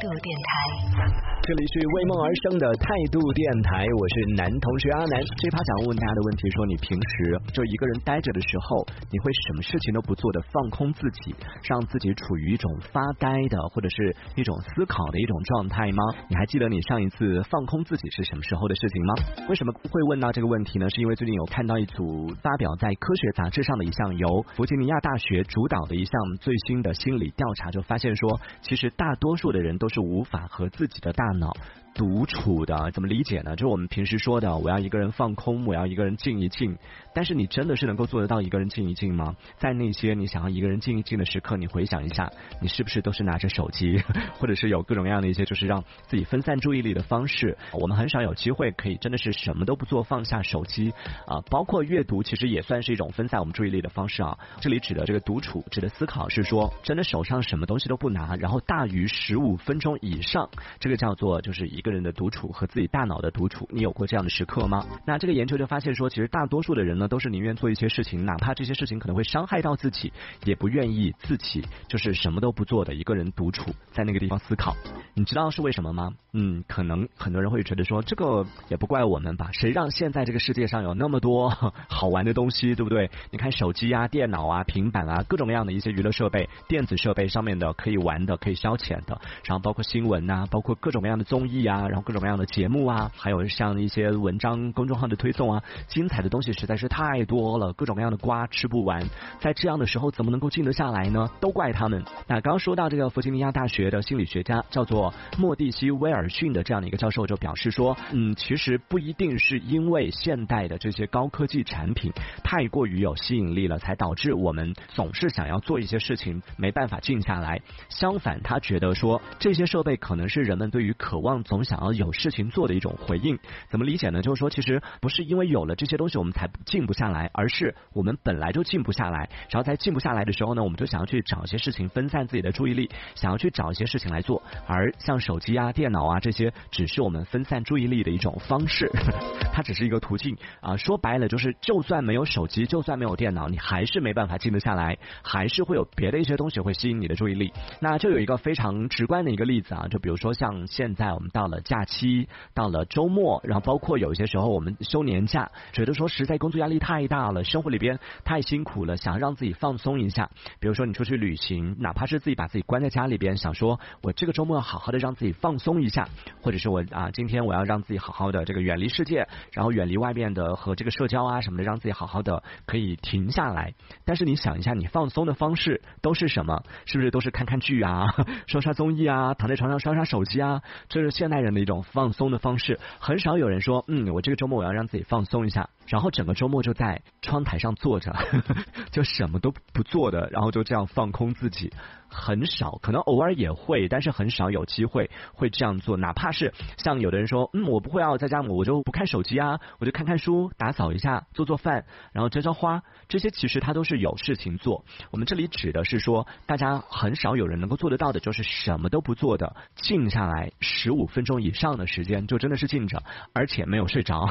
度电台。这里是为梦而生的态度电台，我是男同学阿南。这趴想问大家的问题说，你平时就一个人待着的时候，你会什么事情都不做的放空自己，让自己处于一种发呆的或者是一种思考的一种状态吗？你还记得你上一次放空自己是什么时候的事情吗？为什么会问到这个问题呢？是因为最近有看到一组发表在科学杂志上的一项由弗吉尼亚大学主导的一项最新的心理调查，就发现说，其实大多数的人都是无法和自己的大脑。独处的怎么理解呢？就是我们平时说的，我要一个人放空，我要一个人静一静。但是你真的是能够做得到一个人静一静吗？在那些你想要一个人静一静的时刻，你回想一下，你是不是都是拿着手机，或者是有各种各样的一些就是让自己分散注意力的方式？我们很少有机会可以真的是什么都不做，放下手机啊，包括阅读，其实也算是一种分散我们注意力的方式啊。这里指的这个独处，指的思考是说，真的手上什么东西都不拿，然后大于十五分钟以上，这个叫做就是一个人的独处和自己大脑的独处。你有过这样的时刻吗？那这个研究就发现说，其实大多数的人呢，都是宁愿做一些事情，哪怕这些事情可能会伤害到自己，也不愿意自己就是什么都不做的一个人独处在那个地方思考。你知道是为什么吗？嗯，可能很多人会觉得说，这个也不怪我们吧？谁让现在这个世界上有那么多好玩的东西，对不对？你看手机啊、电脑啊、平板啊，各种各样的一些娱乐设备、电子设备上面的可以玩的、可以消遣的，然后包括新闻啊，包括各种各样的综艺啊，啊然后各种各样的节目啊，还有像一些文章、公众号的推送啊，精彩的东西实在是太多了，各种各样的瓜吃不完。在这样的时候，怎么能够静得下来呢？都怪他们。那刚说到这个弗吉尼亚大学的心理学家叫做莫蒂西威尔逊的这样的一个教授就表示说，嗯，其实不一定是因为现代的这些高科技产品太过于有吸引力了，才导致我们总是想要做一些事情没办法静下来。相反，他觉得说这些设备可能是人们对于渴望总想要有事情做的一种回应。怎么理解呢？就是说，其实不是因为有了这些东西我们才静不下来，而是我们本来就静不下来。然后在静不下来的时候呢，我们就想要去找一些事情分散自己的注意力，想要去找一些事情来做。而像手机啊、电脑啊这些，只是我们分散注意力的一种方式，它只是一个途径啊。说白了，就是就算没有手机，就算没有电脑，你还是没办法静得下来，还是会有别的一些东西会吸引你的注意力。那就有一个非常直观的一个例子啊，就比如说像现在我们到假期，到了周末，然后包括有一些时候我们休年假，觉得说实在工作压力太大了，生活里边太辛苦了，想让自己放松一下。比如说你出去旅行，哪怕是自己把自己关在家里边，想说我这个周末要好好的让自己放松一下，或者是我啊今天我要让自己好好的这个远离世界，然后远离外面的和这个社交啊什么的，让自己好好的可以停下来。但是你想一下，你放松的方式都是什么？是不是都是看看剧啊，刷刷综艺啊，躺在床上刷刷手机啊？这是现代人的一种放松的方式。很少有人说，嗯，我这个周末我要让自己放松一下，然后整个周末就在窗台上坐着，就什么都不做的，然后就这样放空自己。很少，可能偶尔也会，但是很少有机会会这样做。哪怕是像有的人说，嗯，我不会啊，在家我就不看手机啊，我就看看书，打扫一下，做做饭，然后浇浇花，这些其实他都是有事情做。我们这里指的是说，大家很少有人能够做得到的，就是什么都不做的，静下来十五分钟以上的时间，就真的是静着，而且没有睡着，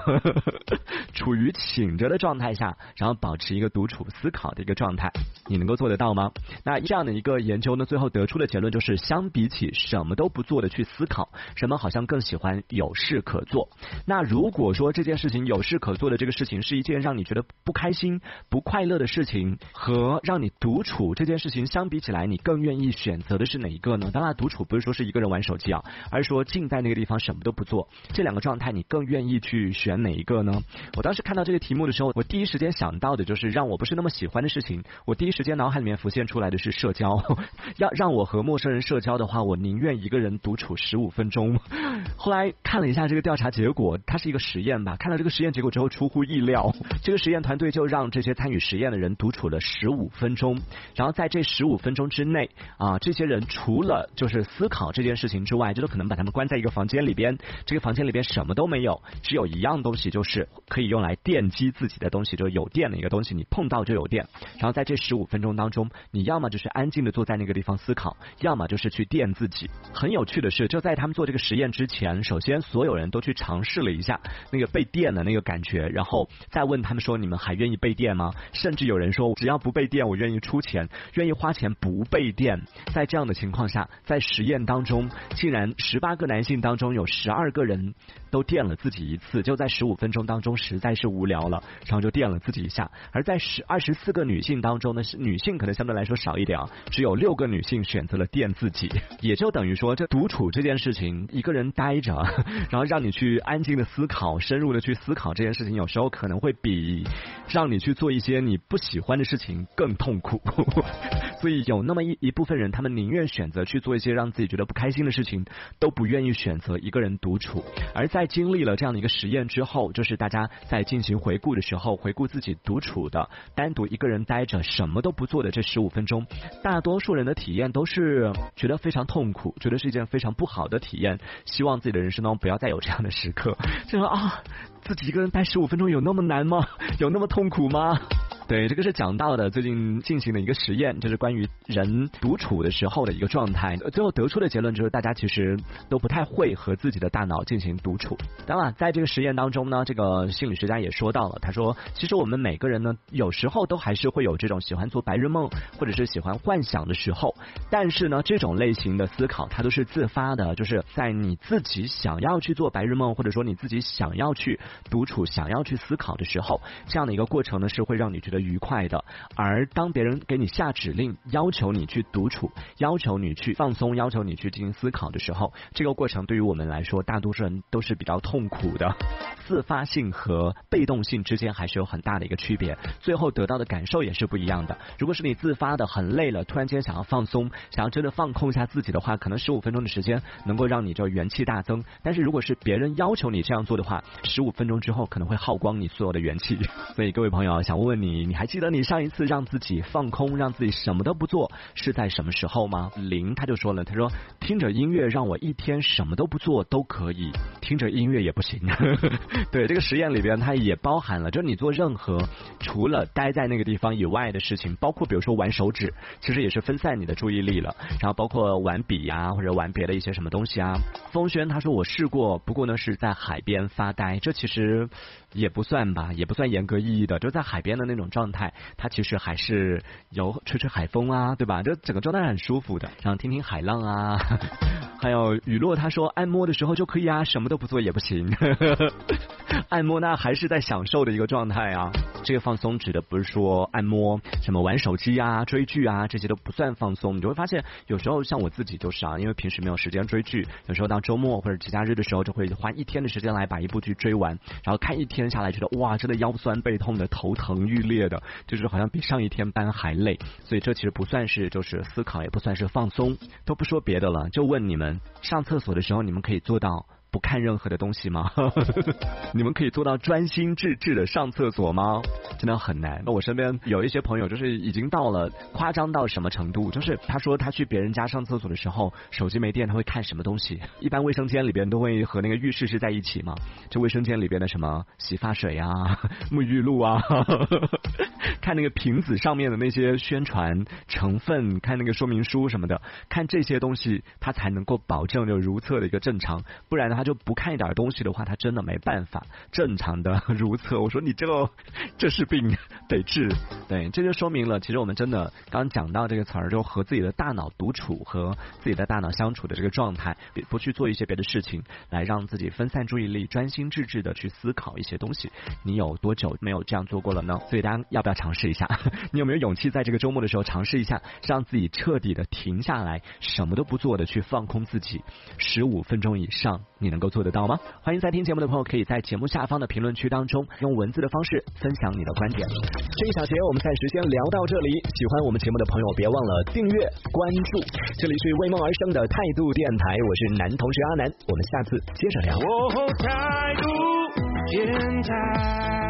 处于醒着的状态下，然后保持一个独处思考的一个状态，你能够做得到吗？那这样的一个研究。呢最后得出的结论就是，相比起什么都不做的去思考，人们好像更喜欢有事可做。那如果说这件事情有事可做的这个事情是一件让你觉得不开心、不快乐的事情，和让你独处这件事情相比起来，你更愿意选择的是哪一个呢？当然，独处不是说是一个人玩手机啊，而是说静在那个地方什么都不做。这两个状态，你更愿意去选哪一个呢？我当时看到这个题目的时候，我第一时间想到的就是让我不是那么喜欢的事情。我第一时间脑海里面浮现出来的是社交。要让我和陌生人社交的话，我宁愿一个人独处十五分钟。后来看了一下这个调查结果，它是一个实验吧。看到这个实验结果之后，出乎意料，这个实验团队就让这些参与实验的人独处了十五分钟。然后在这十五分钟之内啊，这些人除了就是思考这件事情之外，就都可能把他们关在一个房间里边。这个房间里边什么都没有，只有一样东西，就是可以用来电击自己的东西，就是有电的一个东西，你碰到就有电。然后在这十五分钟当中，你要么就是安静的坐在那个地方思考，要么就是去电自己。很有趣的是，就在他们做这个实验之前，首先所有人都去尝试了一下那个被电的那个感觉，然后再问他们说你们还愿意被电吗？甚至有人说只要不被电，我愿意出钱，愿意花钱不被电。在这样的情况下，在实验当中，竟然十八个男性当中有十二个人都电了自己一次，就在十五分钟当中实在是无聊了，然后就电了自己一下。而在十二十四个女性当中呢，是女性可能相对来说少一点啊，只有六个女性选择了电自己，也就等于说这独处这件事情，一个人待着，然后让你去安静的思考、深入的去思考这件事情，有时候可能会比让你去做一些你不喜欢的事情更痛苦。所以有那么一一部分人，他们宁愿选择去做一些让自己觉得不开心的事情，都不愿意选选择一个人独处。而在经历了这样的一个实验之后，就是大家在进行回顾的时候，回顾自己独处的、单独一个人待着、什么都不做的这十五分钟，大多数人的体验都是觉得非常痛苦，觉得是一件非常不好的体验。希望自己的人生当中不要再有这样的时刻，就说啊，自己一个人待十五分钟有那么难吗？有那么痛苦吗？对，这个是讲到的最近进行的一个实验，就是关于人独处的时候的一个状态。最后得出的结论就是，大家其实都不太会和自己的大脑进行独处。当然，在这个实验当中呢，这个心理学家也说到了，他说，其实我们每个人呢，有时候都还是会有这种喜欢做白日梦，或者是喜欢幻想的时候。但是呢，这种类型的思考，它都是自发的，就是在你自己想要去做白日梦，或者说你自己想要去独处、想要去思考的时候，这样的一个过程呢，是会让你觉得。愉快的，而当别人给你下指令，要求你去独处，要求你去放松，要求你去进行思考的时候，这个过程对于我们来说，大多数人都是比较痛苦的。自发性和被动性之间还是有很大的一个区别，最后得到的感受也是不一样的。如果是你自发的，很累了，突然间想要放松，想要真的放空一下自己的话，可能十五分钟的时间能够让你就元气大增。但是如果是别人要求你这样做的话，十五分钟之后可能会耗光你所有的元气。所以各位朋友，想问问你。你还记得你上一次让自己放空，让自己什么都不做是在什么时候吗？林他就说了，他说听着音乐让我一天什么都不做都可以，听着音乐也不行。对这个实验里边，它也包含了，就是你做任何除了待在那个地方以外的事情，包括比如说玩手指，其实也是分散你的注意力了。然后包括玩笔呀，或者玩别的一些什么东西啊。风轩他说我试过，不过呢是在海边发呆，这其实也不算吧，也不算严格意义的，就在海边的那种状。态，它其实还是有吹吹海风啊，对吧？这整个状态很舒服的，然后听听海浪啊，还有雨落。他说按摩的时候就可以啊，什么都不做也不行。按摩那还是在享受的一个状态啊。这个放松指的不是说按摩，什么玩手机啊、追剧啊这些都不算放松。你就会发现，有时候像我自己就是啊，因为平时没有时间追剧，有时候到周末或者节假日的时候，就会花一天的时间来把一部剧追完，然后看一天下来，觉得哇，真的腰酸背痛的，头疼欲裂的，就是好像比上一天班还累。所以这其实不算是就是思考，也不算是放松。都不说别的了，就问你们，上厕所的时候你们可以做到？不看任何的东西吗？你们可以做到专心致志的上厕所吗？真的很难。那我身边有一些朋友，就是已经到了夸张到什么程度？就是他说他去别人家上厕所的时候，手机没电，他会看什么东西？一般卫生间里边都会和那个浴室是在一起嘛？就卫生间里边的什么洗发水啊、沐浴露啊，看那个瓶子上面的那些宣传成分，看那个说明书什么的，看这些东西，他才能够保证就如厕的一个正常，不然的话。他就不看一点东西的话，他真的没办法正常的如厕。我说你这个 这是病得治。对，这就说明了，其实我们真的刚讲到这个词儿，就和自己的大脑独处和自己的大脑相处的这个状态，不去做一些别的事情，来让自己分散注意力，专心致志的去思考一些东西。你有多久没有这样做过了呢？所以大家要不要尝试一下？你有没有勇气在这个周末的时候尝试一下，让自己彻底的停下来，什么都不做的去放空自己十五分钟以上？你能够做得到吗？欢迎在听节目的朋友，可以在节目下方的评论区当中用文字的方式分享你的观点。这一小节我们暂时先聊到这里。喜欢我们节目的朋友，别忘了订阅关注。这里是为梦而生的态度电台，我是男同学阿南，我们下次接着聊。态度电台。